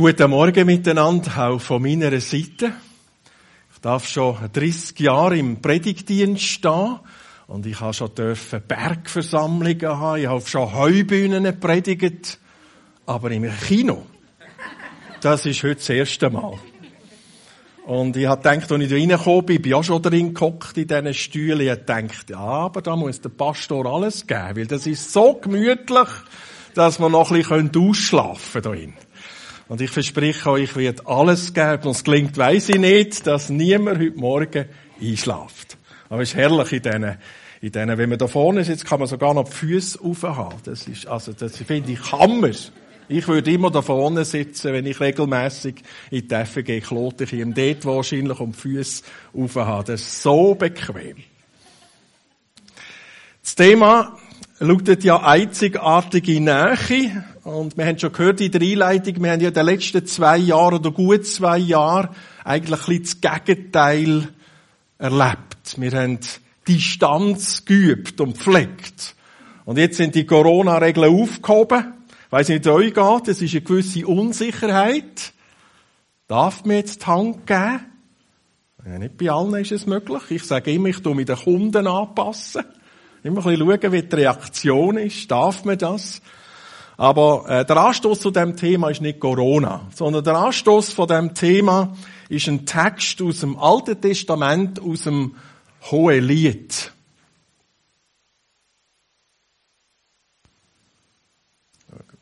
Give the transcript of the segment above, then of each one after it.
Guten Morgen miteinander, auch von meiner Seite. Ich darf schon 30 Jahre im Predigtdienst stehen und ich habe schon Bergversammlungen haben, ich habe schon Heubühnen predigt, aber im Kino, das ist heute das erste Mal. Und ich habe gedacht, als ich da reingekommen bin, bin ich auch schon drin gehockt in diesen Stühlen, ich gedacht, ja, aber da muss der Pastor alles geben, weil das ist so gemütlich, dass man noch ein bisschen ausschlafen können. Und ich verspreche euch, ich werde alles geben. Und es gelingt, weiss ich nicht, dass niemand heute Morgen einschlaft. Aber es ist herrlich in diesen, in diesen, wenn man da vorne sitzt, kann man sogar noch die Füße aufhaben. Das ist, also, das finde ich Hammer. Ich würde immer da vorne sitzen, wenn ich regelmäßig in die FG klote. Ich ihm dort wahrscheinlich um die Füße aufhaben. Das ist so bequem. Das Thema lautet ja einzigartige Nähe. Und wir haben schon gehört in der Einleitung, wir haben ja in den letzten zwei Jahren oder gut zwei Jahren eigentlich ein bisschen das Gegenteil erlebt. Wir haben Distanz geübt und pflegt. Und jetzt sind die Corona-Regeln aufgehoben. Ich weiss nicht, wie es euch geht. Es ist eine gewisse Unsicherheit. Darf mir jetzt die Hand geben? Ja, nicht bei allen ist es möglich. Ich sage immer, ich tue mich den Kunden anpassen. Immer ein bisschen schauen, wie die Reaktion ist. Darf man das? Aber äh, der Anstoß zu dem Thema ist nicht Corona, sondern der Anstoß von dem Thema ist ein Text aus dem Alten Testament, aus dem Hohelied.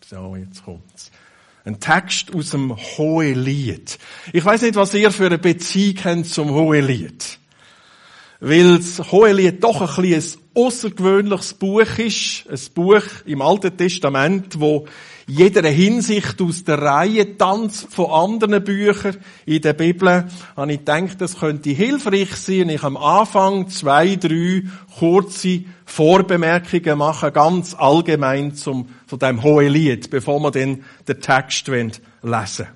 So, jetzt kommt's. Ein Text aus dem Hohelied. Ich weiß nicht, was ihr für eine Beziehung habt zum Hohelied. Weil das Hohelied doch ein bisschen außergewöhnliches Buch ist. Ein Buch im Alten Testament, wo jeder Hinsicht aus der Reihe tanzt von anderen Büchern in der Bibel. Und ich denke, das könnte hilfreich sein. Ich am Anfang zwei, drei kurze Vorbemerkungen machen, ganz allgemein zum, zu dem Hohelied, bevor wir dann den Text lesen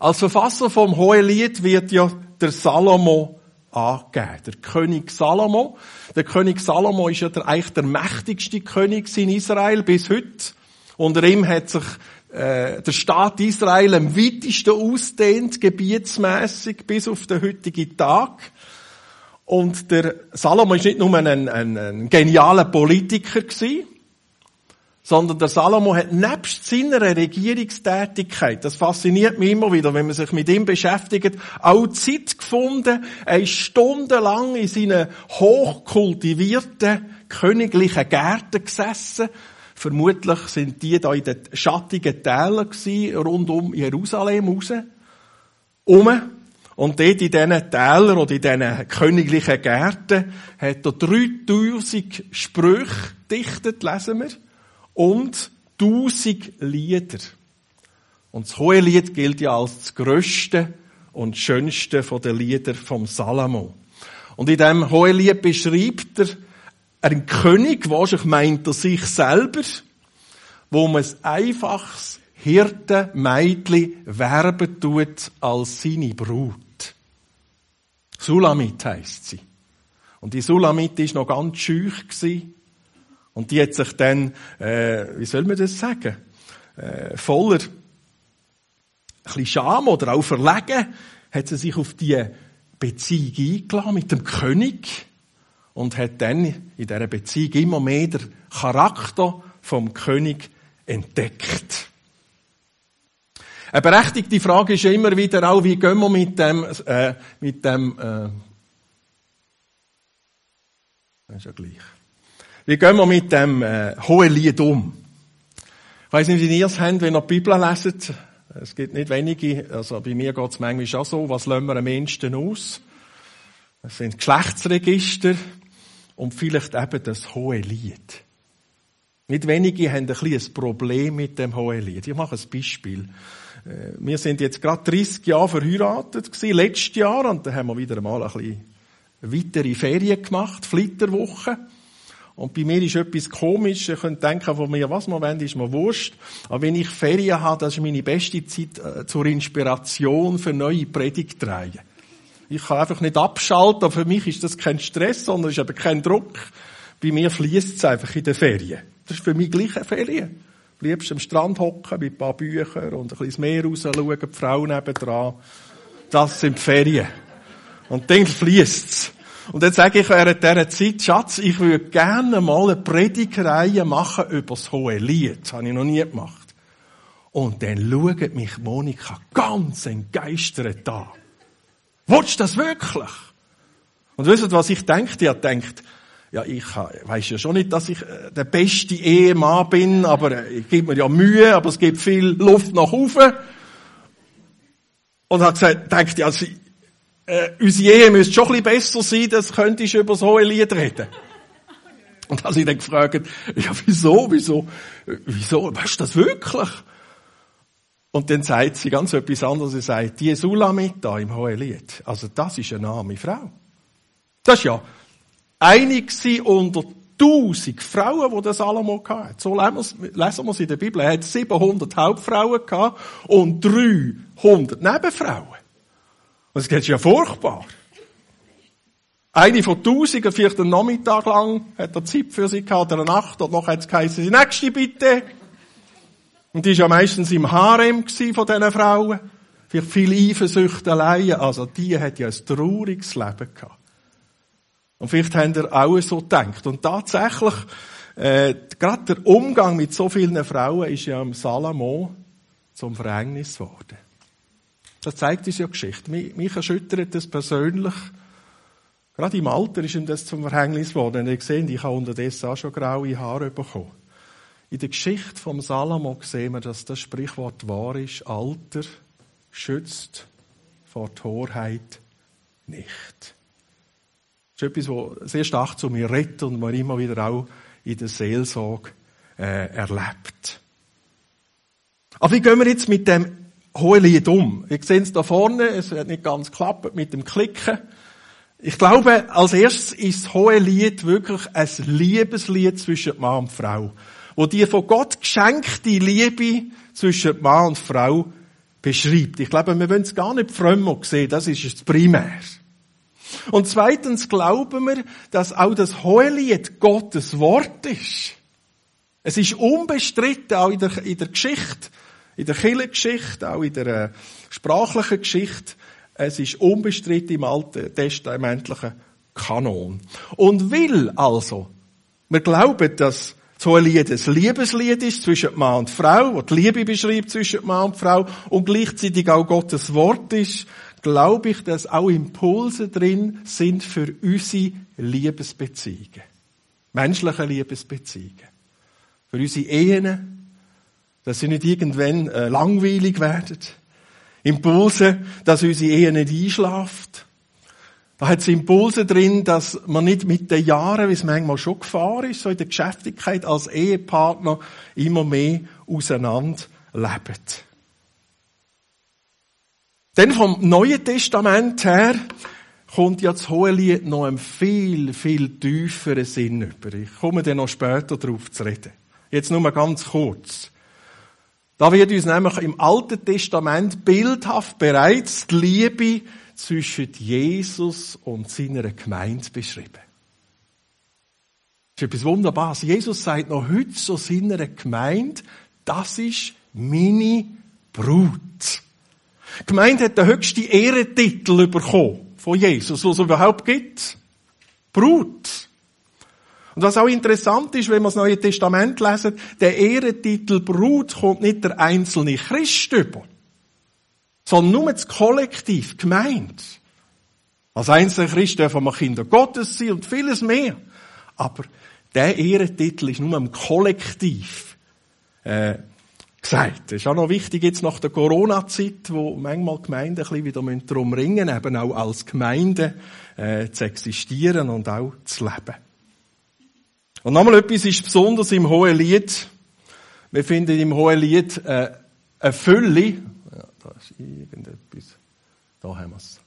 Als Verfasser vom Hohelied wird ja der Salomo angegeben. Der König Salomo. Der König Salomo ist ja der, eigentlich der mächtigste König in Israel bis heute. Unter ihm hat sich äh, der Staat Israel am weitesten ausdehnt, gebietsmäßig bis auf den heutigen Tag. Und der Salomo ist nicht nur ein, ein, ein genialer Politiker gewesen, sondern der Salomo hat nebst seiner Regierungstätigkeit, das fasziniert mich immer wieder, wenn man sich mit ihm beschäftigt, auch Zeit gefunden, er ist stundenlang in seinen hochkultivierten königlichen Gärten gesessen. Vermutlich sind die da in den schattigen Tälern gewesen, rund um Jerusalem raus. Um. Und dort in diesen Tälern oder in diesen königlichen Gärten hat er 3000 Sprüche dichtet, lesen wir und tausend Lieder. Und das hohe Lied gilt ja als das größte und schönste von den Liedern vom Salomo. Und in dem hohen Lied beschreibt er einen König, wahrscheinlich meint er sich selber, wo man ein einfaches Hirtenmeidli werben tut als seine Brut. Sulamit heisst sie. Und die Sulamit ist noch ganz schüch. Und die hat sich dann, äh, wie soll man das sagen, äh, voller ein bisschen Scham oder auch Verlegen, hat sie sich auf die Beziehung eingeladen mit dem König und hat dann in dieser Beziehung immer mehr den Charakter vom König entdeckt. Eine berechtigte Frage ist immer wieder auch, wie gehen wir mit dem, äh, mit dem, äh, das ist ja gleich. Wie gehen wir mit dem äh, hohen Lied um? Ich weiss nicht, wie ihr es habt, wenn ihr die Bibel leset. Es gibt nicht wenige, also bei mir geht es manchmal auch so, was lassen wir am ehesten aus? Es sind Geschlechtsregister und vielleicht eben das hohe Lied. Nicht wenige haben ein bisschen Problem mit dem hohen Lied. Ich mache ein Beispiel. Äh, wir sind jetzt gerade 30 Jahre verheiratet gewesen, letztes Jahr, und da haben wir wieder einmal ein bisschen weitere Ferien gemacht, Flitterwoche. Und bei mir ist etwas komisch. Ihr könnt denken von mir, was man wollen, ist mir wurscht. Aber wenn ich Ferien habe, das ist meine beste Zeit äh, zur Inspiration für neue Predigtreihen. Ich kann einfach nicht abschalten. Für mich ist das kein Stress, sondern ist eben kein Druck. Bei mir fließt es einfach in den Ferien. Das ist für mich gleich eine Ferien. Am liebsten am Strand hocken mit ein paar Büchern und ein bisschen Meer raus schauen, die Frau nebendran. Das sind die Ferien. Und dann fließt's. Und dann sage ich während dieser Zeit, Schatz, ich würde gerne mal eine Predigreihe machen über das hohe Lied. Das habe ich noch nie gemacht. Und dann schaut mich Monika ganz entgeistert an. Willst du das wirklich? Und wisst ihr, was ich denke? Ich denkt, ja, ich weiß ja schon nicht, dass ich äh, der beste Ehemann bin, aber äh, ich gebe mir ja Mühe, aber es gibt viel Luft nach oben. Und hat gesagt, denkt, ja, sie, äh, unsere Ehe müsste schon ein bisschen besser sein, das könntest du über so ein Lied reden. Und als ich dann gefragt, ja, wieso, wieso, wieso, weißt du das wirklich? Und dann sagt sie ganz etwas anderes. Sie sagt, die da im Hohelied, also das ist eine arme Frau. Das ist ja einig unter tausend Frauen, die der Salomo hatte. So lesen wir es in der Bibel. Er hat 700 Hauptfrauen gehabt und 300 Nebenfrauen. Und das ist ja furchtbar. Eine von Tausenden, vielleicht einen Nachmittag lang, hat er Zeit für sie gehabt, oder eine Nacht, und noch hat es geheißen, die nächste bitte. Und die war ja meistens im Harem von diesen Frauen. Vielleicht viele Eifersüchteleien. Also, die hat ja ein trauriges Leben gehabt. Und vielleicht habt ihr auch so gedacht. Und tatsächlich, äh, gerade der Umgang mit so vielen Frauen ist ja im Salomo zum Verhängnis geworden. Das zeigt uns ja Geschichte. Mich, mich erschüttert das persönlich. Gerade im Alter ist ihm das zum Verhängnis geworden. Ihr seht, ich habe unterdessen auch schon graue Haare bekommen. In der Geschichte vom Salomo sehen wir, dass das Sprichwort wahr ist. Alter schützt vor Torheit nicht. Das ist etwas, was sehr stark zu mir redet und man immer wieder auch in der Seelsorge äh, erlebt. Aber wie gehen wir jetzt mit dem Hohelied um? Ihr seht es da vorne, es hat nicht ganz geklappt mit dem Klicken. Ich glaube, als erstes ist das Hohelied wirklich ein Liebeslied zwischen Mann und Frau wo die von Gott geschenkte Liebe zwischen Mann und Frau beschreibt. Ich glaube, wir wollen es gar nicht frömmer sehen, das ist das Primär. Und zweitens glauben wir, dass auch das Hohelied Gottes Wort ist. Es ist unbestritten, auch in der, in der Geschichte, in der Kirchengeschichte, auch in der äh, sprachlichen Geschichte, es ist unbestritten im alten testamentlichen Kanon. Und will also, wir glauben, dass so ein Lied ein Liebeslied ist zwischen Mann und Frau, wo die Liebe beschreibt zwischen Mann und Frau und gleichzeitig auch Gottes Wort ist, glaube ich, dass auch Impulse drin sind für unsere Liebesbeziehungen. Menschliche Liebesbeziehungen. Für unsere Ehen, dass sie nicht irgendwann äh, langweilig werden. Impulse, dass unsere Ehe nicht einschlaft. Da hat es Impulse drin, dass man nicht mit den Jahren, wie es manchmal schon Gefahr ist, so in der Geschäftigkeit als Ehepartner immer mehr auseinander lebt. Denn vom Neuen Testament her kommt ja das Hohelied noch einen viel, viel tieferen Sinn über. Ich komme dann noch später darauf zu reden. Jetzt nur mal ganz kurz. Da wird uns nämlich im Alten Testament bildhaft bereits die Liebe zwischen Jesus und seiner Gemeinde beschrieben. Das ist etwas Wunderbares. Jesus sagt noch heute zu seiner Gemeinde, das ist meine Brut. Die Gemeinde hat den höchsten Ehrentitel bekommen von Jesus, was es überhaupt gibt. Brut. Und was auch interessant ist, wenn wir das Neue Testament lesen, der Ehrentitel Brut kommt nicht der einzelne Christ über sondern nur das Kollektiv, gemeint. Als einzelner Christ dürfen wir Kinder Gottes sein und vieles mehr. Aber der Ehrentitel ist nur im Kollektiv äh, gesagt. Das ist auch noch wichtig jetzt nach der Corona-Zeit, wo manchmal Gemeinden ein bisschen wieder darum ringen, eben auch als Gemeinde äh, zu existieren und auch zu leben. Und nochmal etwas ist besonders im Hohen Lied. Wir finden im Hohen Lied äh, eine Fülle, da ist irgendetwas. Da haben wir es.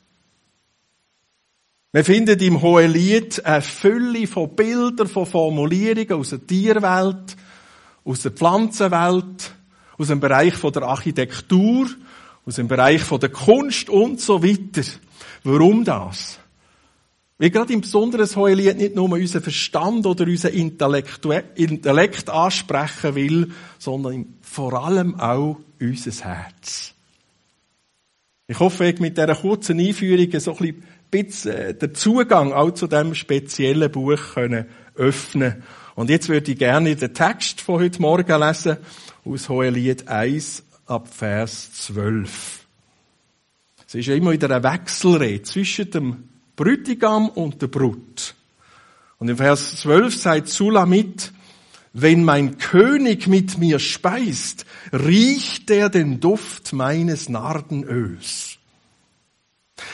Wir finden im Hohen Lied eine Fülle von Bildern, von Formulierungen aus der Tierwelt, aus der Pflanzenwelt, aus dem Bereich der Architektur, aus dem Bereich der Kunst und so weiter. Warum das? Weil gerade im besonderen Hohelied nicht nur unseren Verstand oder unseren Intellekt ansprechen will, sondern vor allem auch unser Herz. Ich hoffe, ich mit dieser kurzen Einführung so ein bisschen äh, den Zugang auch zu diesem speziellen Buch können öffnen Und jetzt würde ich gerne den Text von heute Morgen lesen, aus Hohelied 1 ab Vers 12. Es ist ja immer wieder ein Wechselrede zwischen dem Brütigam und der Brut. Und im Vers 12 sagt Sulamit, wenn mein König mit mir speist, riecht er den Duft meines Nardenöls.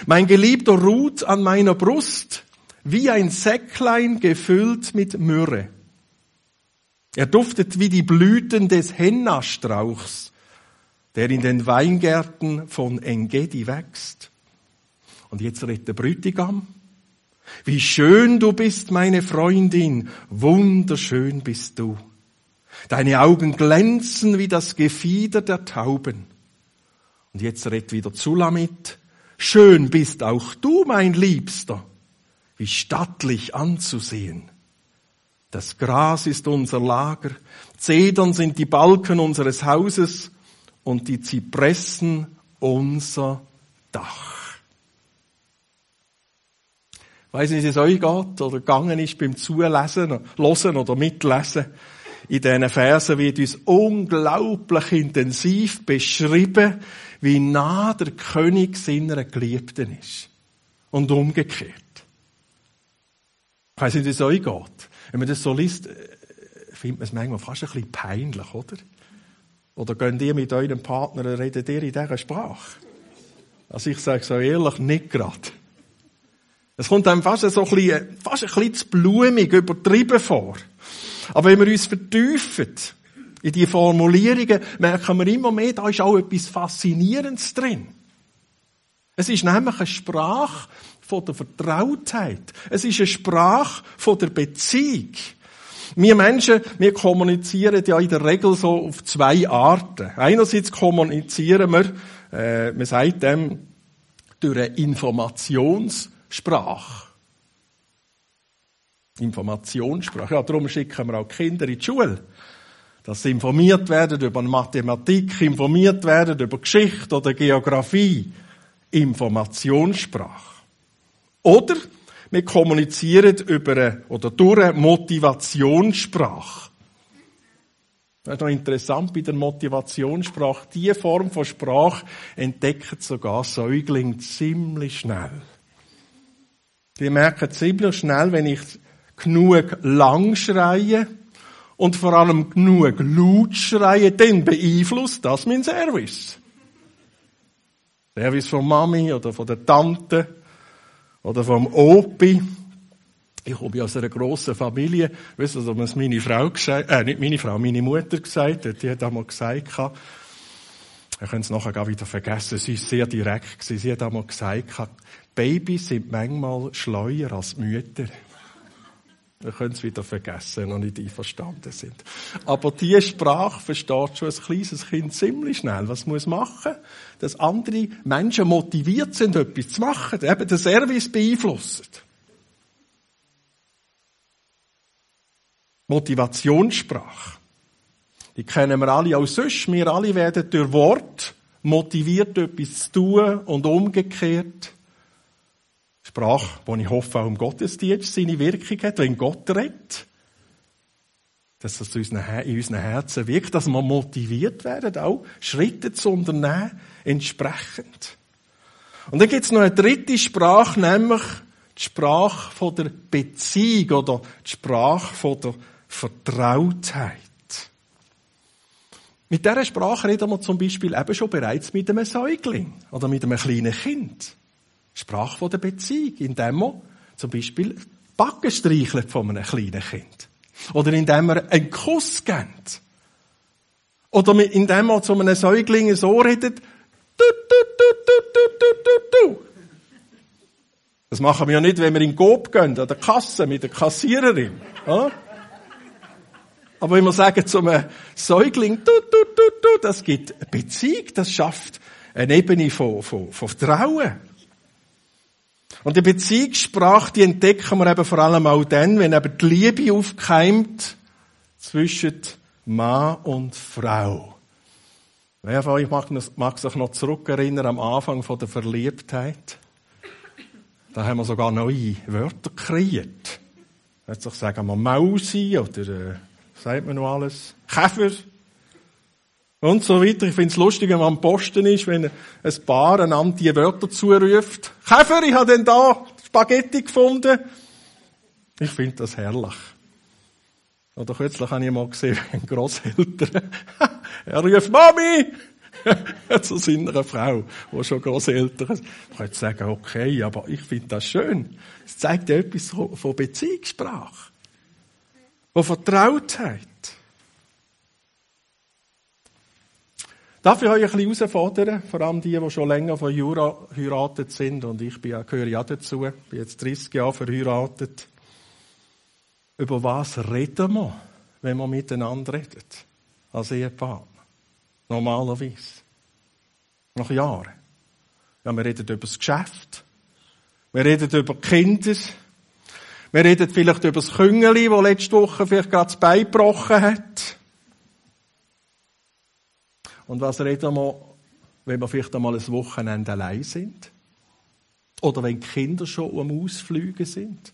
Mein Geliebter ruht an meiner Brust wie ein Säcklein gefüllt mit Myrrhe. Er duftet wie die Blüten des Hennastrauchs, der in den Weingärten von Engedi wächst. Und jetzt redet der Brütigam. Wie schön du bist, meine Freundin, wunderschön bist du. Deine Augen glänzen wie das Gefieder der Tauben. Und jetzt redet wieder Zulamit. Schön bist auch du, mein Liebster, wie stattlich anzusehen. Das Gras ist unser Lager, Zedern sind die Balken unseres Hauses und die Zypressen unser Dach. Weiß nicht, wie es euch geht oder gegangen ist beim Zulesen, Losen oder Mitlesen. In diesen Versen wird uns unglaublich intensiv beschrieben, wie nah der König seiner Geliebten ist. Und umgekehrt. Ich weiss nicht, wie es euch geht. Wenn man das so liest, äh, findet man es manchmal fast ein bisschen peinlich, oder? Oder gehen ihr mit eurem Partner, redet ihr in dieser Sprache? Also ich sage so ehrlich, nicht gerade. Es kommt einem fast so ein bisschen, fast ein bisschen zu blumig, übertrieben vor. Aber wenn wir uns vertiefen in die Formulierungen, merken wir immer mehr, da ist auch etwas Faszinierendes drin. Es ist nämlich eine Sprache von der Vertrautheit. Es ist eine Sprache von der Beziehung. Wir Menschen, wir kommunizieren ja in der Regel so auf zwei Arten. Einerseits kommunizieren wir, äh, man sagt dem, durch eine Informations- Sprache. Informationssprache. Ja, darum schicken wir auch Kinder in die Schule. Dass sie informiert werden über Mathematik, informiert werden über Geschichte oder Geografie. Informationssprache. Oder wir kommunizieren über eine, oder durch eine Motivationssprache. Das ist noch interessant bei der Motivationssprache. Diese Form von Sprache entdecken sogar Säuglinge ziemlich schnell. Die merken ziemlich schnell, wenn ich genug lang schreie und vor allem genug laut schreie, dann beeinflusst das mein Service. Service von Mami oder von der Tante oder vom Opi. Ich komme aus einer grossen Familie. Weißt du, was meine Frau gesagt, äh, nicht meine Frau, meine Mutter gesagt hat. Die hat einmal gesagt, wir können es nachher gar wieder vergessen. Sie ist sehr direkt. Sie hat einmal gesagt, Babys sind manchmal schleuer als Mütter. Wir können es wieder vergessen, noch nicht einverstanden sind. Aber diese Sprache versteht schon ein kleines Kind ziemlich schnell. Was muss machen? Dass andere Menschen motiviert sind, etwas zu machen, eben den Service beeinflussen. Motivationssprache. Die kennen wir alle auch sonst. Wir alle werden durch Wort motiviert, etwas zu tun und umgekehrt. Sprache, die ich hoffe auch im Gottesdienst seine Wirkung hat, wenn Gott redet. Dass das in unseren Herzen wirkt, dass wir motiviert werden, auch Schritte zu unternehmen, entsprechend. Und dann gibt es noch eine dritte Sprache, nämlich die Sprache von der Beziehung oder die Sprache von der Vertrautheit. Mit dieser Sprache reden wir zum Beispiel eben schon bereits mit einem Säugling oder mit einem kleinen Kind. Sprache von der Beziehung, indem man zum Beispiel Backen streichelt von einem kleinen Kind. Oder indem man einen Kuss gibt. Oder indem man zu einem Säugling ein Ohr redet. Du, du, du, du, du, du, du, du. Das machen wir ja nicht, wenn wir in Gob gehen, an der Kasse mit der Kassiererin. Oder? Aber wenn wir sagen zu einem Säugling, du, du, du, du, das gibt eine Beziehung, das schafft eine Ebene von, von, von Vertrauen. Und die Beziehungssprache, die entdecken wir eben vor allem auch dann, wenn eben die Liebe aufkeimt zwischen Mann und Frau. Wer von euch mag, sich noch zurückerinnern am Anfang von der Verliebtheit? Da haben wir sogar neue Wörter kreiert. Jetzt sagen wir Mausi oder, äh, sagt man noch alles? Käfer. Und so weiter. Ich finde es lustig, wenn man am Posten ist, wenn ein Paar einander die Wörter zuruft. Käfer, ich habe denn da Spaghetti gefunden. Ich finde das herrlich. Oder kürzlich habe ich mal gesehen, ein Grosseltern, er ruft Mami! zu seiner Frau, die schon Grosseltern ist. Ich könnte sagen, okay, aber ich finde das schön. Es zeigt ja etwas von Beziehungssprache. Von Vertrautheit. Darf ich euch ein bisschen herausfordern? Vor allem die, die schon länger von Jura verheiratet sind. Und ich gehöre ja dazu. bin jetzt 30 Jahre verheiratet. Über was reden wir, wenn wir miteinander reden? Als Ehepartner. Normalerweise. Nach Jahren. Ja, wir reden über das Geschäft. Wir reden über Kinder. Wir reden vielleicht über das Küngeli, das letzte Woche vielleicht gerade das Bein gebrochen hat. Und was reden wir, wenn wir vielleicht einmal ein Wochenende allein sind? Oder wenn die Kinder schon am Ausflügen sind?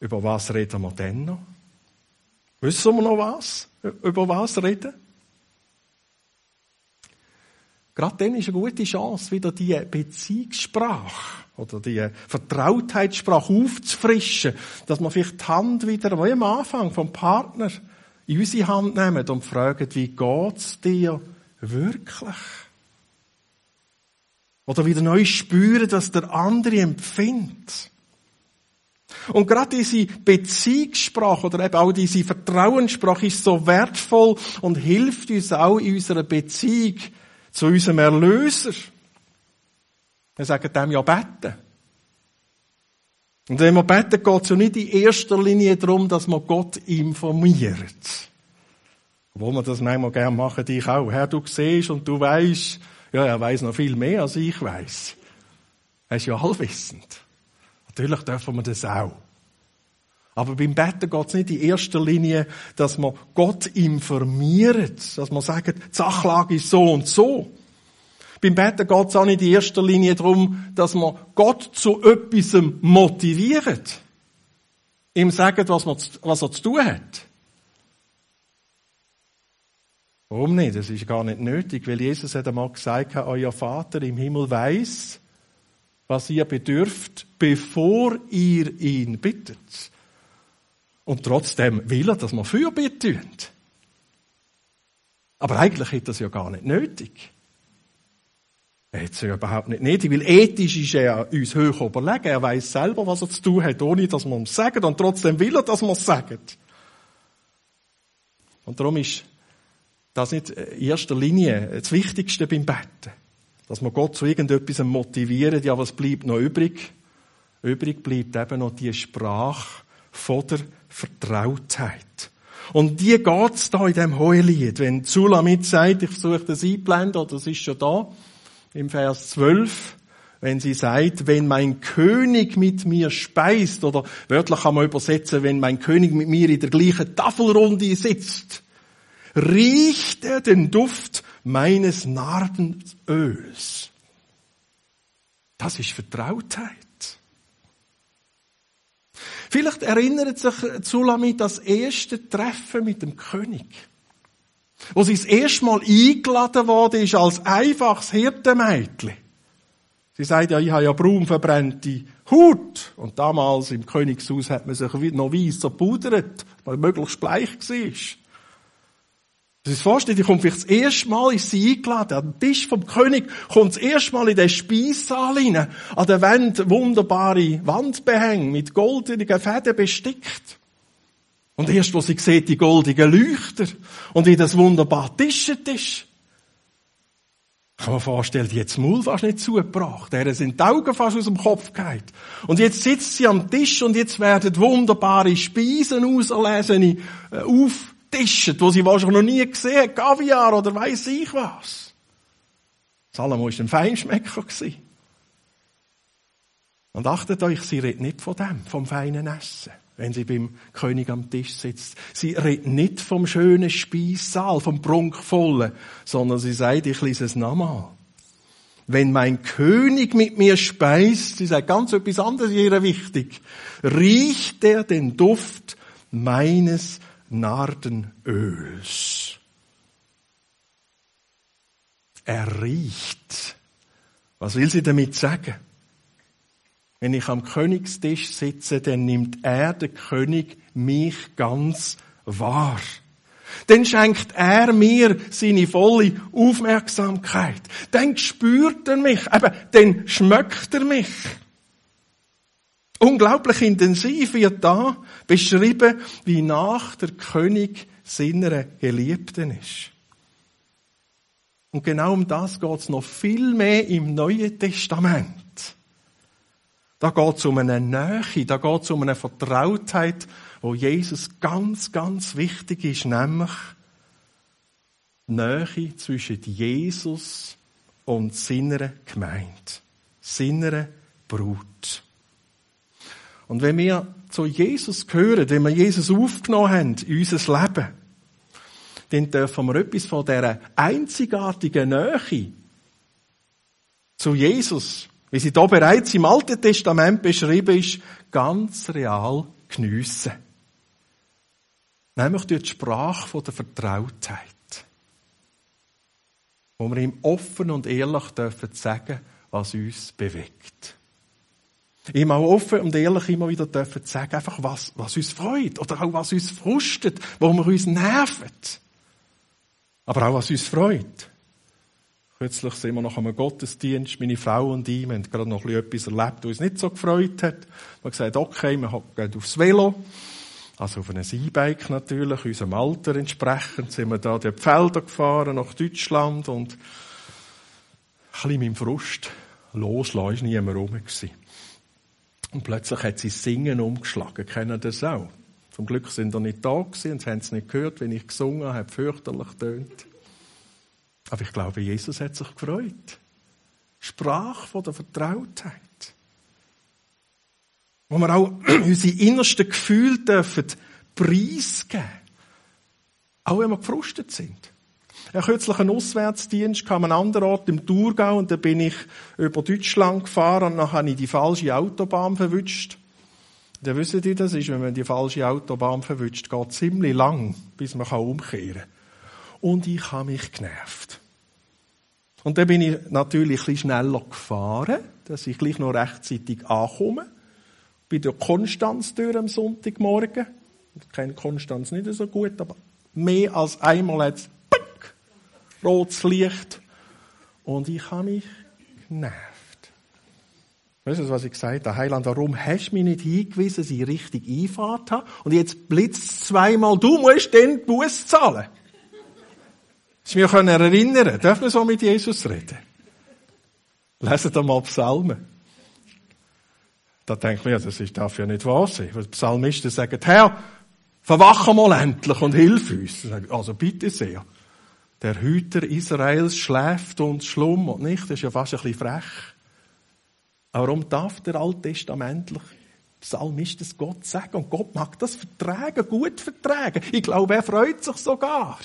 Über was reden wir denn noch? Wissen wir noch was? Über was reden? Gerade dann ist eine gute Chance, wieder die Beziehungssprache oder die Vertrautheitssprache aufzufrischen, dass man vielleicht die Hand wieder, wie am Anfang, vom Partner in unsere Hand nehmen und fragen, wie geht's dir wirklich? Oder wieder neu spüren, dass der andere empfindet. Und gerade diese Beziehungssprache oder eben auch diese Vertrauenssprache ist so wertvoll und hilft uns auch in unserer Beziehung zu unserem Erlöser. Wir sagen dem ja beten. Und wenn wir beten, geht es ja nicht in erster Linie darum, dass man Gott informiert. Obwohl wir das manchmal gerne machen, dich auch. Herr, du siehst und du weißt, ja, er weiß noch viel mehr als ich weiß. Er ist ja allwissend. Natürlich dürfen wir das auch. Aber beim Betten geht es nicht in erster Linie, dass man Gott informiert, dass man sagt, die Sachlage ist so und so. Beim Betten geht es auch nicht in erster Linie darum, dass man Gott zu etwas motiviert. Ihm sagt, was, man, was er zu tun hat. Warum nicht? Das ist gar nicht nötig, weil Jesus hat einmal gesagt, euer Vater im Himmel weiß, was ihr bedürft, bevor ihr ihn bittet. Und trotzdem will er, dass wir Fürbitte. Aber eigentlich hat das ja gar nicht nötig. Er hat es ja überhaupt nicht nötig, weil ethisch ist er uns hoch überlegen. Er weiß selber, was er zu tun hat, ohne dass wir es sagen. Und trotzdem will er, dass wir es sagen. Und darum ist das nicht in erster Linie das Wichtigste beim Betten. Dass wir Gott zu irgendetwas motivieren, ja, was bleibt noch übrig? Übrig bleibt eben noch die Sprache von der Vertrautheit. Und die geht's da in dem Hohelied. Wenn Sulamit sagt, ich versuche das einblenden, oder das ist schon da, im Vers 12, wenn sie sagt, wenn mein König mit mir speist, oder wörtlich kann man übersetzen, wenn mein König mit mir in der gleichen Tafelrunde sitzt, riecht er den Duft meines Narbenöls. Das ist Vertrautheit. Vielleicht erinnert sich Sulamit das erste Treffen mit dem König. Wo sie das erste Mal eingeladen wurde, ist als einfaches Hirtenmädchen. Sie sagt ja, ich habe ja braun verbrannte Haut. Und damals im Königshaus hat man sich noch weiss zerpudert, weil möglichst bleich war. Das ist vorstellen, die kommt vielleicht das erste Mal, ist sie eingeladen, an den Tisch vom König, kommt das erste Mal in den Speissaal rein, an der Wand wunderbare Wandbehänge mit goldenen Fäden bestickt. Und erst, wo sie sieht, die goldenen Leuchter und wie das wunderbar tischet ist, kann man vorstellen, die hat das Maul fast nicht zugebracht. Er sind die Augen fast aus dem Kopf gehalten. Und jetzt sitzt sie am Tisch und jetzt werden wunderbare Speisen auserlesen, äh, auf, Tischen, wo sie wahrscheinlich noch nie gesehen hat, Kaviar oder weiss ich was. Salomo war ein Feinschmecker. Und achtet euch, sie redet nicht von dem, vom feinen Essen, wenn sie beim König am Tisch sitzt. Sie redet nicht vom schönen Speissaal, vom prunkvollen, sondern sie sagt, ich lese es nochmal. Wenn mein König mit mir speist, sie sagt ganz etwas anderes ihre wichtig, riecht er den Duft meines Nardenöls. Er riecht. Was will sie damit sagen? Wenn ich am Königstisch sitze, dann nimmt er, der König, mich ganz wahr. Dann schenkt er mir seine volle Aufmerksamkeit. Dann spürt er mich, eben, dann schmeckt er mich. Unglaublich intensiv wird da beschrieben, wie nach der König seiner Geliebten ist. Und genau um das geht es noch viel mehr im Neuen Testament. Da geht es um eine Nähe, da geht es um eine Vertrautheit, wo Jesus ganz, ganz wichtig ist, nämlich Nähe zwischen Jesus und seiner Gemeinde, seiner Brut. Und wenn wir zu Jesus gehören, wenn wir Jesus aufgenommen haben in unser Leben, dann dürfen wir etwas von dieser einzigartigen Nähe zu Jesus wie sie da bereits im Alten Testament beschrieben ist, ganz real geniessen. Nämlich durch die Sprache der Vertrautheit. Wo wir ihm offen und ehrlich dürfen sagen, was uns bewegt. Ihm auch offen und ehrlich immer wieder dürfen sagen, einfach was, was uns freut. Oder auch was uns frustet, wo wir uns nerven. Aber auch was uns freut. Kürzlich sind wir noch am Gottesdienst, meine Frau und ich, haben gerade noch etwas erlebt, was uns nicht so gefreut hat. Wir haben gesagt, okay, wir gehen aufs Velo, also auf ein E-Bike natürlich, unserem Alter entsprechend, sind wir da die Felder gefahren nach Deutschland und ein bisschen meinem Frust loslassen, war nie mehr rum. Und plötzlich hat sie Singen umgeschlagen. Kennen das auch? Zum Glück sind sie nicht da gewesen und haben es nicht gehört, wenn ich gesungen habe, fürchterlich tönt. Aber ich glaube, Jesus hat sich gefreut. Sprach von der Vertrautheit. Wo wir auch unsere innersten Gefühle dürfen preisgeben. Auch wenn wir gefrustet sind. Ich habe kürzlich einen Auswärtsdienst kam an einem anderen Ort im Thurgau und da bin ich über Deutschland gefahren und dann habe ich die falsche Autobahn verwünscht. Dann wissen die, das ist, wenn man die falsche Autobahn verwünscht, geht ziemlich lang, bis man umkehren kann. Und ich habe mich genervt. Und dann bin ich natürlich ein bisschen schneller gefahren, dass ich gleich noch rechtzeitig ankomme. Bei der Konstanz durch am Sonntagmorgen. Ich kenne Konstanz nicht so gut, aber mehr als einmal hat rotes Licht. Und ich habe mich genervt. Weißt du, was ich gesagt habe? Heiland, warum hast du mich nicht hingewiesen, dass ich richtig Einfahrt habe? Und jetzt blitzt zweimal, du musst den Bus zahlen. Dass wir können erinnern, dürfen wir so mit Jesus reden? Lesen wir mal Psalmen. Da denkt man, ja, das darf ja nicht wahr sein. Weil Psalmisten sagen, Herr, verwache mal endlich und hilf uns. Also bitte sehr. Der Hüter Israels schläft und schlummert nicht. Das ist ja fast ein bisschen frech. Aber warum darf der alttestamentlich Psalmist das Gott sagen? Und Gott mag das vertragen, gut vertragen. Ich glaube, er freut sich sogar.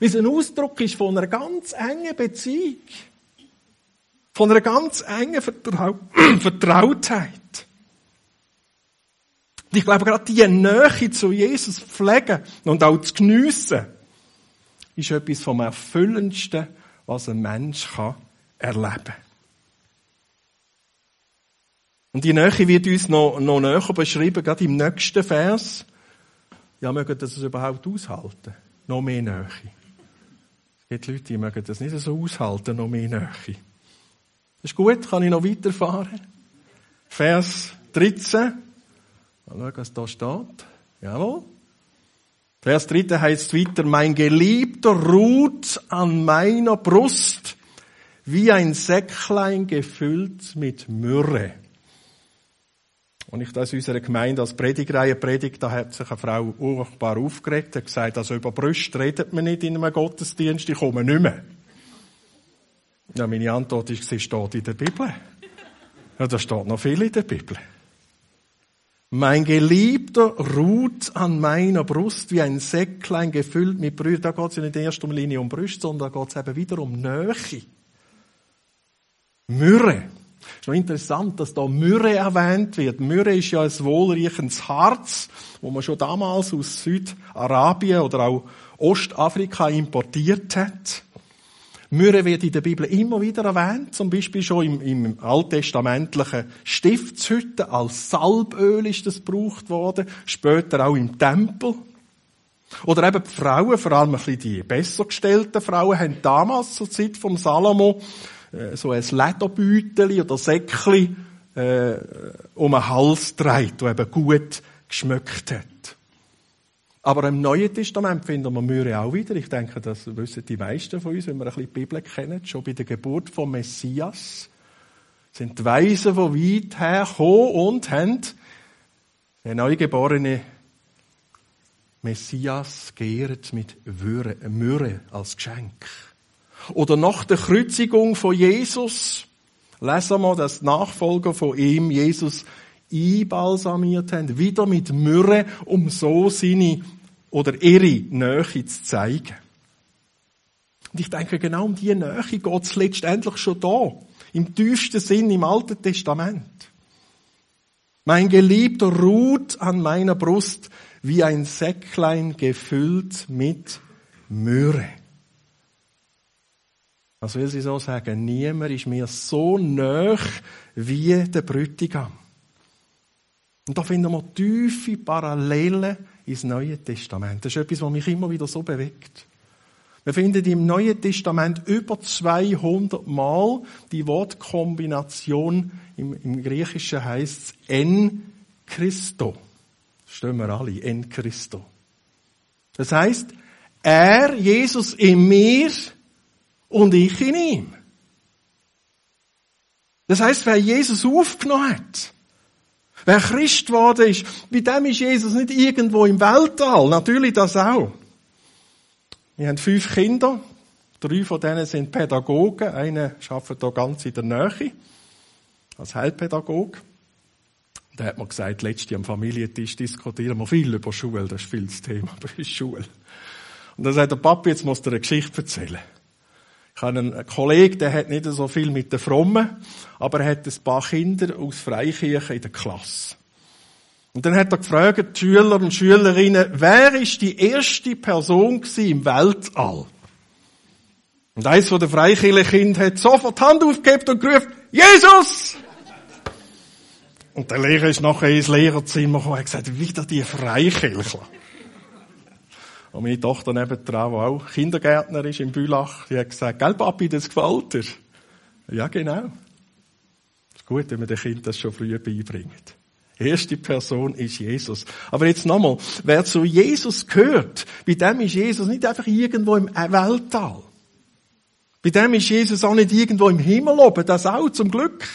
Wie es ein Ausdruck ist von einer ganz engen Beziehung. Von einer ganz engen Vertrau Vertrautheit. Und ich glaube, gerade diese Nähe zu Jesus pflegen und auch zu geniessen, ist etwas vom Erfüllendsten, was ein Mensch kann erleben kann. Und die Nähe wird uns noch, noch näher beschrieben, gerade im nächsten Vers. Ja, mögen das überhaupt aushalten? Noch mehr Nähe. Es gibt Leute, die mögen das nicht so aushalten, noch mehr Nähe. Das ist gut, kann ich noch weiterfahren. Vers 13. Mal schauen, was da steht. Jawohl. Vers 13 heißt weiter, mein Geliebter ruht an meiner Brust, wie ein Säcklein gefüllt mit Myrrhe. Und ich das unserer Gemeinde als Predigreihe predigt, da hat sich eine Frau urbar aufgeregt, hat gesagt, also über Brüste redet man nicht in einem Gottesdienst, ich komme nicht mehr. Ja, meine Antwort ist, sie steht in der Bibel. Ja, da steht noch viel in der Bibel. Mein Geliebter ruht an meiner Brust wie ein Säcklein gefüllt mit Brühe. Da geht es ja nicht in erster Linie um Brüste, sondern da geht es eben wieder um Nähe. Myrrhe. Ist noch interessant, dass da Myrrhe erwähnt wird. Myrrhe ist ja ein wohlriechendes Harz, wo man schon damals aus Südarabien oder auch Ostafrika importiert hat. Myrrhe wird in der Bibel immer wieder erwähnt, zum Beispiel schon im, im alttestamentlichen Stiftshütten als Salböl ist das gebraucht worden, später auch im Tempel. Oder eben die Frauen, vor allem ein bisschen die besser gestellten Frauen, haben damals zur Zeit vom Salomo äh, so ein Lederbeutel oder Säckchen äh, um den Hals dreht, das eben gut geschmückt hat. Aber im Neuen Testament finden wir Myrrhe auch wieder. Ich denke, das wissen die meisten von uns, wenn wir ein bisschen die Bibel kennen. Schon bei der Geburt vom Messias sind die Weisen von weit her gekommen und haben den neugeborenen Messias geehrt mit Myrrhe als Geschenk. Oder nach der Kreuzigung von Jesus lesen wir, dass die Nachfolger von ihm Jesus einbalsamiert haben, wieder mit Myrrhe, um so seine oder ihre Nähe zu zeigen. Und ich denke, genau um diese Nähe geht es letztendlich schon da. Im tiefsten Sinn im Alten Testament. Mein Geliebter ruht an meiner Brust wie ein Säcklein gefüllt mit Myrrhe. Was will sie so sagen? Niemand ist mir so nah wie der Brütigam. Und da finden wir tiefe Parallelen ins Neue Testament. Das ist etwas, was mich immer wieder so bewegt. Wir finden im Neuen Testament über 200 Mal die Wortkombination im, im Griechischen heißt es en Christo. Das stehen wir alle, en Christo. Das heißt, er, Jesus in mir und ich in ihm. Das heißt, wer Jesus aufgenommen hat, Wer Christ geworden ist, bei dem ist Jesus nicht irgendwo im Weltall. Natürlich das auch. Wir haben fünf Kinder. Drei von denen sind Pädagogen. Einer arbeitet hier ganz in der Nähe. Als Heilpädagoge. Da hat man gesagt, letzte am Familientisch diskutieren wir viel über Schule. Das ist viel das Thema bei Schule. Und dann sagt der Papi, jetzt muss er eine Geschichte erzählen. Ich habe einen Kollegen, der hat nicht so viel mit den Frommen, aber er hat ein paar Kinder aus Freikirchen in der Klasse. Und dann hat er gefragt, die Schüler und Schülerinnen, wer ist die erste Person im Weltall? Und eins von den Freikirchenkind hat sofort die Hand aufgehebt und gerufen, Jesus! Und der Lehrer ist nachher ins Lehrerzimmer gekommen und hat gesagt, wieder die Freikirchler. Und meine Tochter nebendran, die auch Kindergärtner ist in Bülach, die hat gesagt, gell Papi, das gefällt dir? Ja, genau. ist gut, wenn man den Kind das schon früh beibringt. Erste Person ist Jesus. Aber jetzt nochmal, wer zu Jesus gehört, bei dem ist Jesus nicht einfach irgendwo im Weltall. Bei dem ist Jesus auch nicht irgendwo im Himmel oben, das auch zum Glück.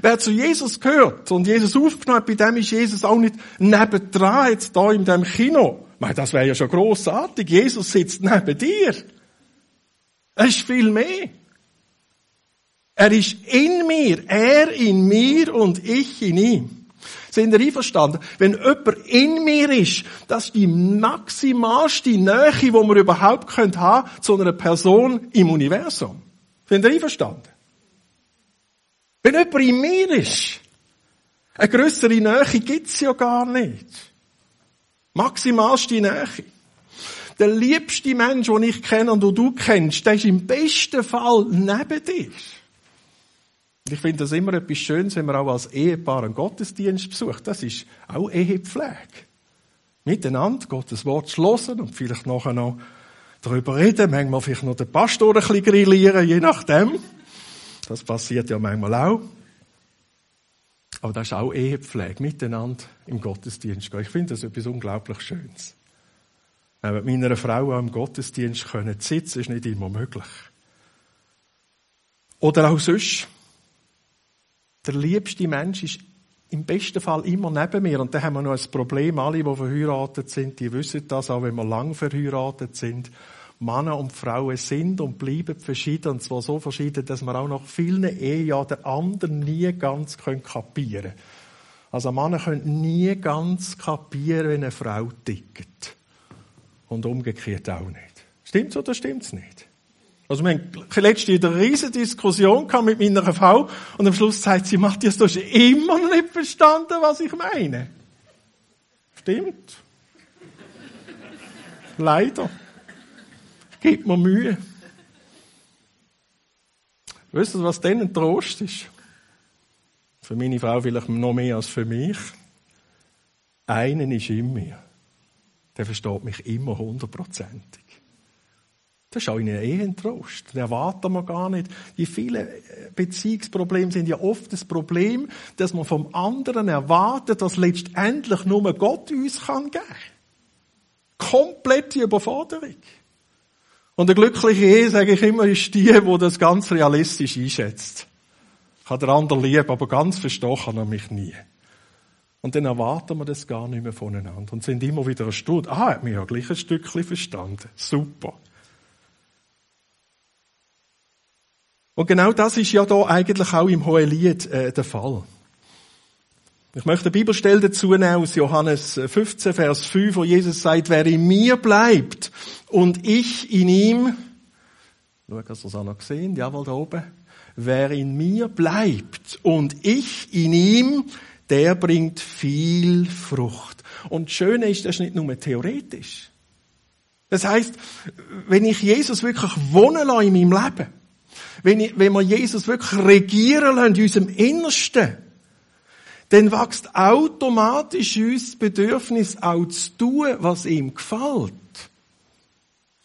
Wer zu Jesus gehört und Jesus aufgenommen hat, bei dem ist Jesus auch nicht nebendran, jetzt da in dem Kino. Meine, das wäre ja schon großartig. Jesus sitzt neben dir. Es ist viel mehr. Er ist in mir, er in mir und ich in ihm. Sind ihr einverstanden? Wenn jemand in mir ist, das ist die maximalste Nähe, die wir überhaupt haben können zu einer Person im Universum. Sind ihr einverstanden? Wenn jemand in mir ist, eine größere Nähe gibt's ja gar nicht. Maximalste Nähe. Der liebste Mensch, den ich kenne und den du kennst, der ist im besten Fall neben dir. Ich finde das immer etwas Schönes, wenn man auch als Ehepaar einen Gottesdienst besucht. Das ist auch Ehepflege. Miteinander Gottes Wort schlossen und vielleicht nachher noch darüber reden, manchmal vielleicht noch den Pastor ein bisschen grillieren, je nachdem. Das passiert ja manchmal auch. Aber das ist auch Ehepflege, miteinander im Gottesdienst gehen. Ich finde das etwas unglaublich Schönes. Mit meiner Frau im Gottesdienst können sitzen, ist nicht immer möglich. Oder auch sonst. Der liebste Mensch ist im besten Fall immer neben mir. Und da haben wir noch ein Problem. Alle, die verheiratet sind, die wissen das, auch wenn wir lang verheiratet sind. Männer und Frauen sind und bleiben verschieden, und zwar so verschieden, dass man auch nach vielen Ehejahren den anderen nie ganz kapieren können. Also Männer können nie ganz kapieren, wenn eine Frau tickt. Und umgekehrt auch nicht. Stimmt's oder stimmt's nicht? Also wir haben letztens eine riesige Diskussion mit meiner Frau und am Schluss sagt sie, Matthias, du hast immer noch nicht verstanden, was ich meine. Stimmt. Leider. Gibt mir Mühe. Wisst ihr, was denn ein Trost ist? Für meine Frau vielleicht noch mehr als für mich. Einen ist in mir. Der versteht mich immer hundertprozentig. Das ist auch in einer Ehe ein Trost. Den erwarten wir gar nicht. Die vielen Beziehungsprobleme sind ja oft das Problem, dass man vom anderen erwartet, dass letztendlich nur Gott uns kann geben. Komplette Überforderung. Und eine glückliche Ehe, sage ich immer, ist die, die das ganz realistisch einschätzt. Ich habe den anderen lieb, aber ganz verstehen kann er mich nie. Und dann erwarten wir das gar nicht mehr voneinander und sind immer wieder erstaunt. Ah, hat mich ja gleich ein Stückchen verstanden. Super. Und genau das ist ja da eigentlich auch im Hohelied äh, der Fall. Ich möchte eine Bibelstelle dazu nehmen aus Johannes 15, Vers 5, wo Jesus sagt, wer in mir bleibt und ich in ihm, schau, hast du es auch noch gesehen? Jawohl, da oben. Wer in mir bleibt und ich in ihm, der bringt viel Frucht. Und das Schöne ist, das ist nicht nur theoretisch. Das heißt, wenn ich Jesus wirklich wohnen lasse in meinem Leben, wenn, ich, wenn wir Jesus wirklich regieren lassen in unserem Innersten, dann wächst automatisch uns das Bedürfnis auch zu tun, was ihm gefällt.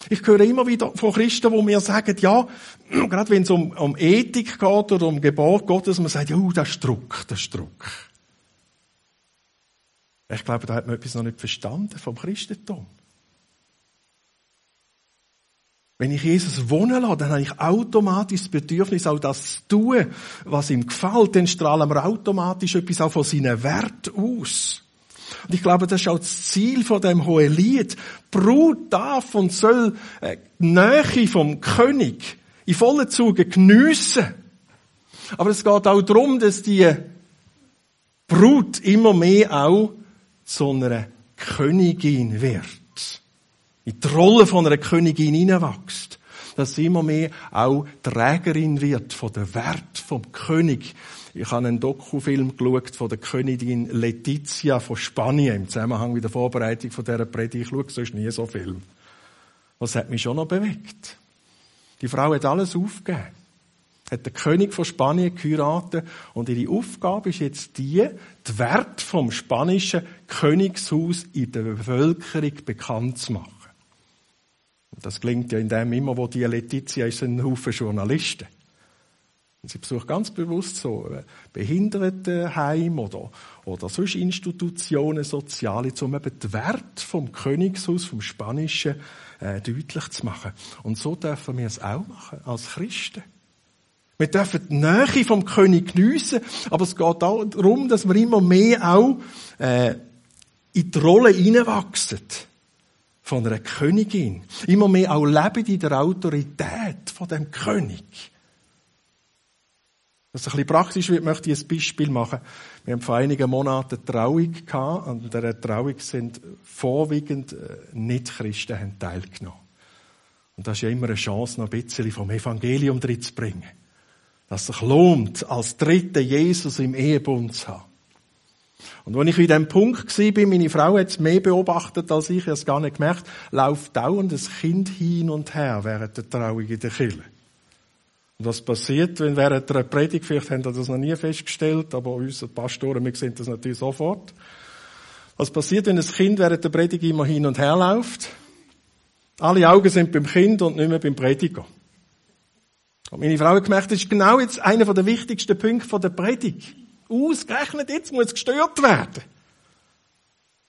Ich höre immer wieder von Christen, wo mir sagen, ja, gerade wenn es um, um Ethik geht oder um Gebot Gottes, man sagt, ja, uh, das ist Druck, das ist Druck. Ich glaube, da hat man etwas noch nicht verstanden vom Christentum. Wenn ich Jesus wohnen lasse, dann habe ich automatisch das Bedürfnis, auch das zu tun, was ihm gefällt. Dann strahlen wir automatisch etwas auch von seinen Wert aus. Und ich glaube, das ist auch das Ziel von dem hohen Lied. Brut darf und soll äh, die Nähe vom König in vollen Zügen geniessen. Aber es geht auch darum, dass die Brut immer mehr auch zu einer Königin wird in die Rolle von einer Königin hineinwächst, dass sie immer mehr auch Trägerin wird von der Wert vom König. Ich habe einen Dokufilm geschaut von der Königin Letizia von Spanien im Zusammenhang mit der Vorbereitung von dieser Predigt. Ich schaue sonst nie so Film. Was hat mich schon noch bewegt? Die Frau hat alles aufgegeben hat der König von Spanien geheiratet und ihre Aufgabe ist jetzt die, die Wert vom spanischen Königshaus in der Bevölkerung bekannt zu machen. Das klingt ja in dem immer, wo die Letizia ist, ein Haufen Journalisten. Und sie besucht ganz bewusst so äh, Behindertenheim oder, oder sonst Institutionen, Soziale, um eben den Wert vom Königshaus, vom Spanischen, äh, deutlich zu machen. Und so dürfen wir es auch machen, als Christen. Wir dürfen die Nähe vom König geniessen, aber es geht auch darum, dass wir immer mehr auch äh, in die Rolle hineinwachsen von einer Königin. Immer mehr auch leben in der Autorität von dem König. Dass es ein bisschen praktisch wird, möchte ich ein Beispiel machen. Wir haben vor einigen Monaten Trauung gehabt. An dieser Trauung sind vorwiegend äh, Nicht-Christen haben teilgenommen. Und das ist ja immer eine Chance, noch ein bisschen vom Evangelium drin zu bringen. Dass es sich lohnt, als Dritte Jesus im Ehebund zu haben. Und wenn ich in dem Punkt war, meine Frau hat es mehr beobachtet als ich, ich habe es gar nicht gemerkt, läuft dauernd das Kind hin und her während der Trauung in der Kirche. Und was passiert, wenn während der Predigt, vielleicht haben wir das noch nie festgestellt, aber unsere Pastoren, wir sehen das natürlich sofort. Was passiert, wenn das Kind während der Predigt immer hin und her läuft? Alle Augen sind beim Kind und nicht mehr beim Prediger. Und meine Frau hat gemerkt, das ist genau jetzt einer der wichtigsten Punkte der Predigt. Ausgerechnet jetzt muss gestört werden.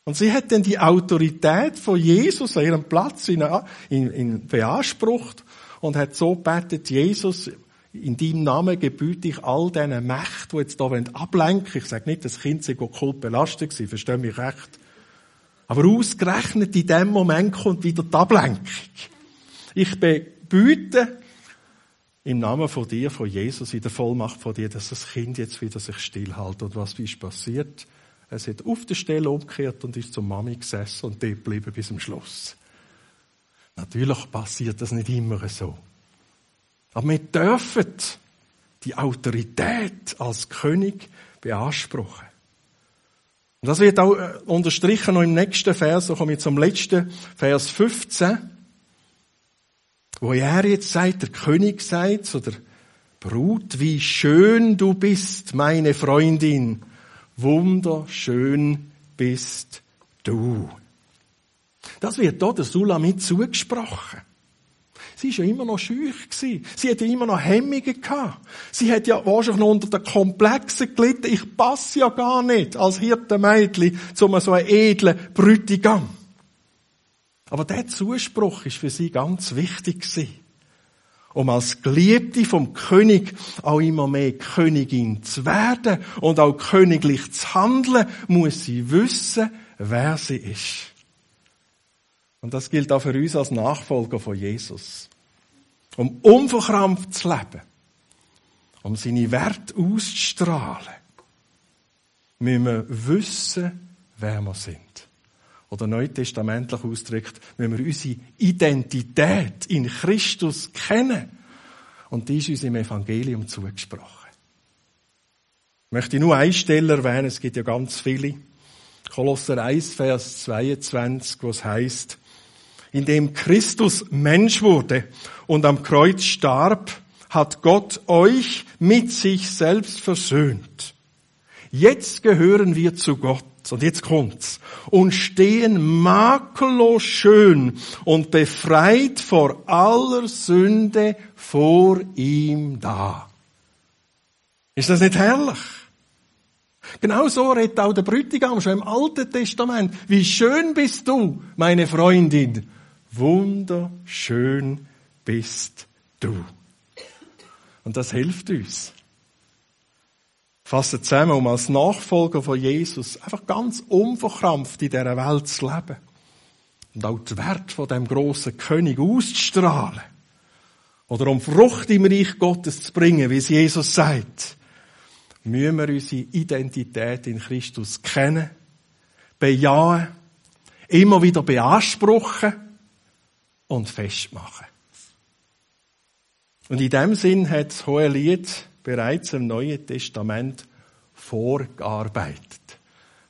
Und sie hat dann die Autorität von Jesus an ihrem Platz in, in, in beansprucht und hat so betet, Jesus, in deinem Namen gebüte ich all diesen Mächten, die jetzt hier ablenken Ich sage nicht, das Kind sei kult belastet gewesen, verstehe mich recht. Aber ausgerechnet in dem Moment kommt wieder die Ablenkung. Ich bebiete im Namen von dir, von Jesus, in der Vollmacht von dir, dass das Kind jetzt wieder sich stillhält. Und was ist passiert? Es hat auf der Stelle umgekehrt und ist zur Mami gesessen und dort geblieben bis zum Schluss. Natürlich passiert das nicht immer so. Aber wir dürfen die Autorität als König beanspruchen. Und das wird auch äh, unterstrichen noch im nächsten Vers, so komme ich zum letzten, Vers 15, wo er jetzt sagt, der König sagt zu der Brut, wie schön du bist, meine Freundin, wunderschön bist du. Das wird hier der Sulamit zugesprochen. Sie war ja immer noch schüch. Sie hat ja immer noch Hemmungen. Sie hat ja wahrscheinlich noch unter den Komplexen gelitten. Ich passe ja gar nicht als Hirtenmädchen zu so einem edlen Brütigam. Aber der Zuspruch ist für sie ganz wichtig gewesen. Um als Geliebte vom König auch immer mehr Königin zu werden und auch königlich zu handeln, muss sie wissen, wer sie ist. Und das gilt auch für uns als Nachfolger von Jesus. Um unverkrampft zu leben, um seine Werte auszustrahlen, müssen wir wissen, wer wir sind. Oder neutestamentlich ausgedrückt, müssen wir unsere Identität in Christus kennen. Und die ist uns im Evangelium zugesprochen. Ich möchte nur eine Stelle erwähnen, es gibt ja ganz viele. Kolosser 1, Vers 22, wo es heißt, in dem Christus Mensch wurde und am Kreuz starb, hat Gott euch mit sich selbst versöhnt. Jetzt gehören wir zu Gott. Und jetzt kommt's. Und stehen makellos schön und befreit vor aller Sünde vor ihm da. Ist das nicht herrlich? Genau so redet auch der Brütigam schon im Alten Testament. Wie schön bist du, meine Freundin, wunderschön bist du. Und das hilft uns. Fassen zusammen, um als Nachfolger von Jesus einfach ganz unverkrampft in dieser Welt zu leben. Und auch den Wert von dem grossen König auszustrahlen. Oder um Frucht im Reich Gottes zu bringen, wie es Jesus sagt, müssen wir unsere Identität in Christus kennen, bejahen, immer wieder beanspruchen und festmachen. Und in dem Sinn hat das Hohe Lied bereits im Neuen Testament vorgearbeitet.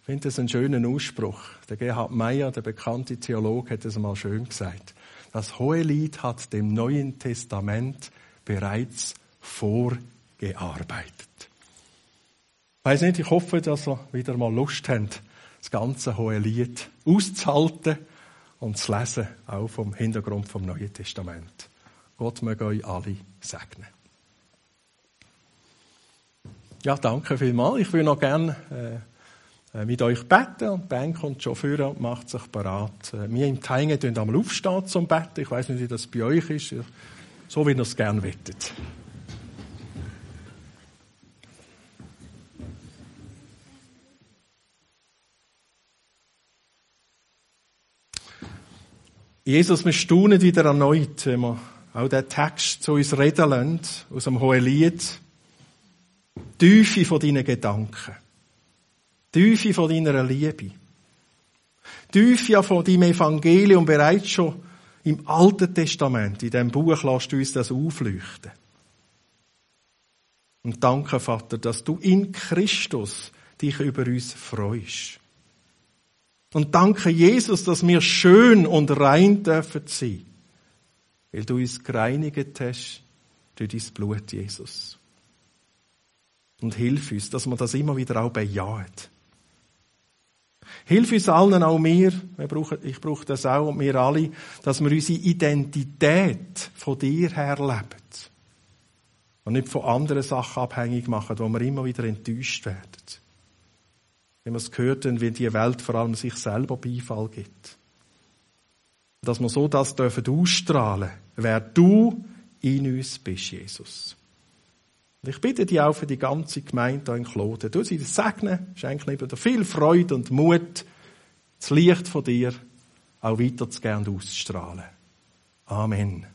Ich finde das einen schönen Ausspruch. Der Gerhard Meyer, der bekannte Theologe, hat es mal schön gesagt. Das Hohe Lied hat dem Neuen Testament bereits vorgearbeitet. Ich weiß nicht, ich hoffe, dass ihr wieder mal Lust habt, das ganze Hohe Lied auszuhalten und zu lesen, auch vom Hintergrund vom Neuen Testament. Gott möge euch alle segnen. Ja, danke vielmals. Ich würde noch gerne äh, mit euch beten und die Band kommt schon vor und macht sich bereit. Äh, wir im Teingen tun einmal aufstehen zum Betten. Ich weiß nicht, wie das bei euch ist. So wie ihr es gerne wettet. Jesus, wir staunen wieder erneut, wenn wir auch den Text zu uns reden lassen, aus dem Hohelied. Tiefe von deinen Gedanken. Tiefe von deiner Liebe. Tiefe von deinem Evangelium bereits schon im Alten Testament, in dem Buch, lässt du uns das aufleuchten. Und danke, Vater, dass du in Christus dich über uns freust. Und danke Jesus, dass wir schön und rein dürfen sein. Weil du uns gereinigt hast durch dein Blut, Jesus. Und hilf uns, dass wir das immer wieder auch bejahen. Hilf uns allen, auch mir, ich brauche das auch und wir alle, dass wir unsere Identität von dir her leben. Und nicht von anderen Sachen abhängig machen, wo wir immer wieder enttäuscht werden wie wir es gehört haben, wie die Welt vor allem sich selber Beifall gibt. Dass wir so das dürfen ausstrahlen, wer du in uns bist, Jesus. Und ich bitte dich auch für die ganze Gemeinde hier in Kloten. Du sie segnen, schenke dir viel Freude und Mut, das Licht von dir auch weiter zu gern auszustrahlen. Amen.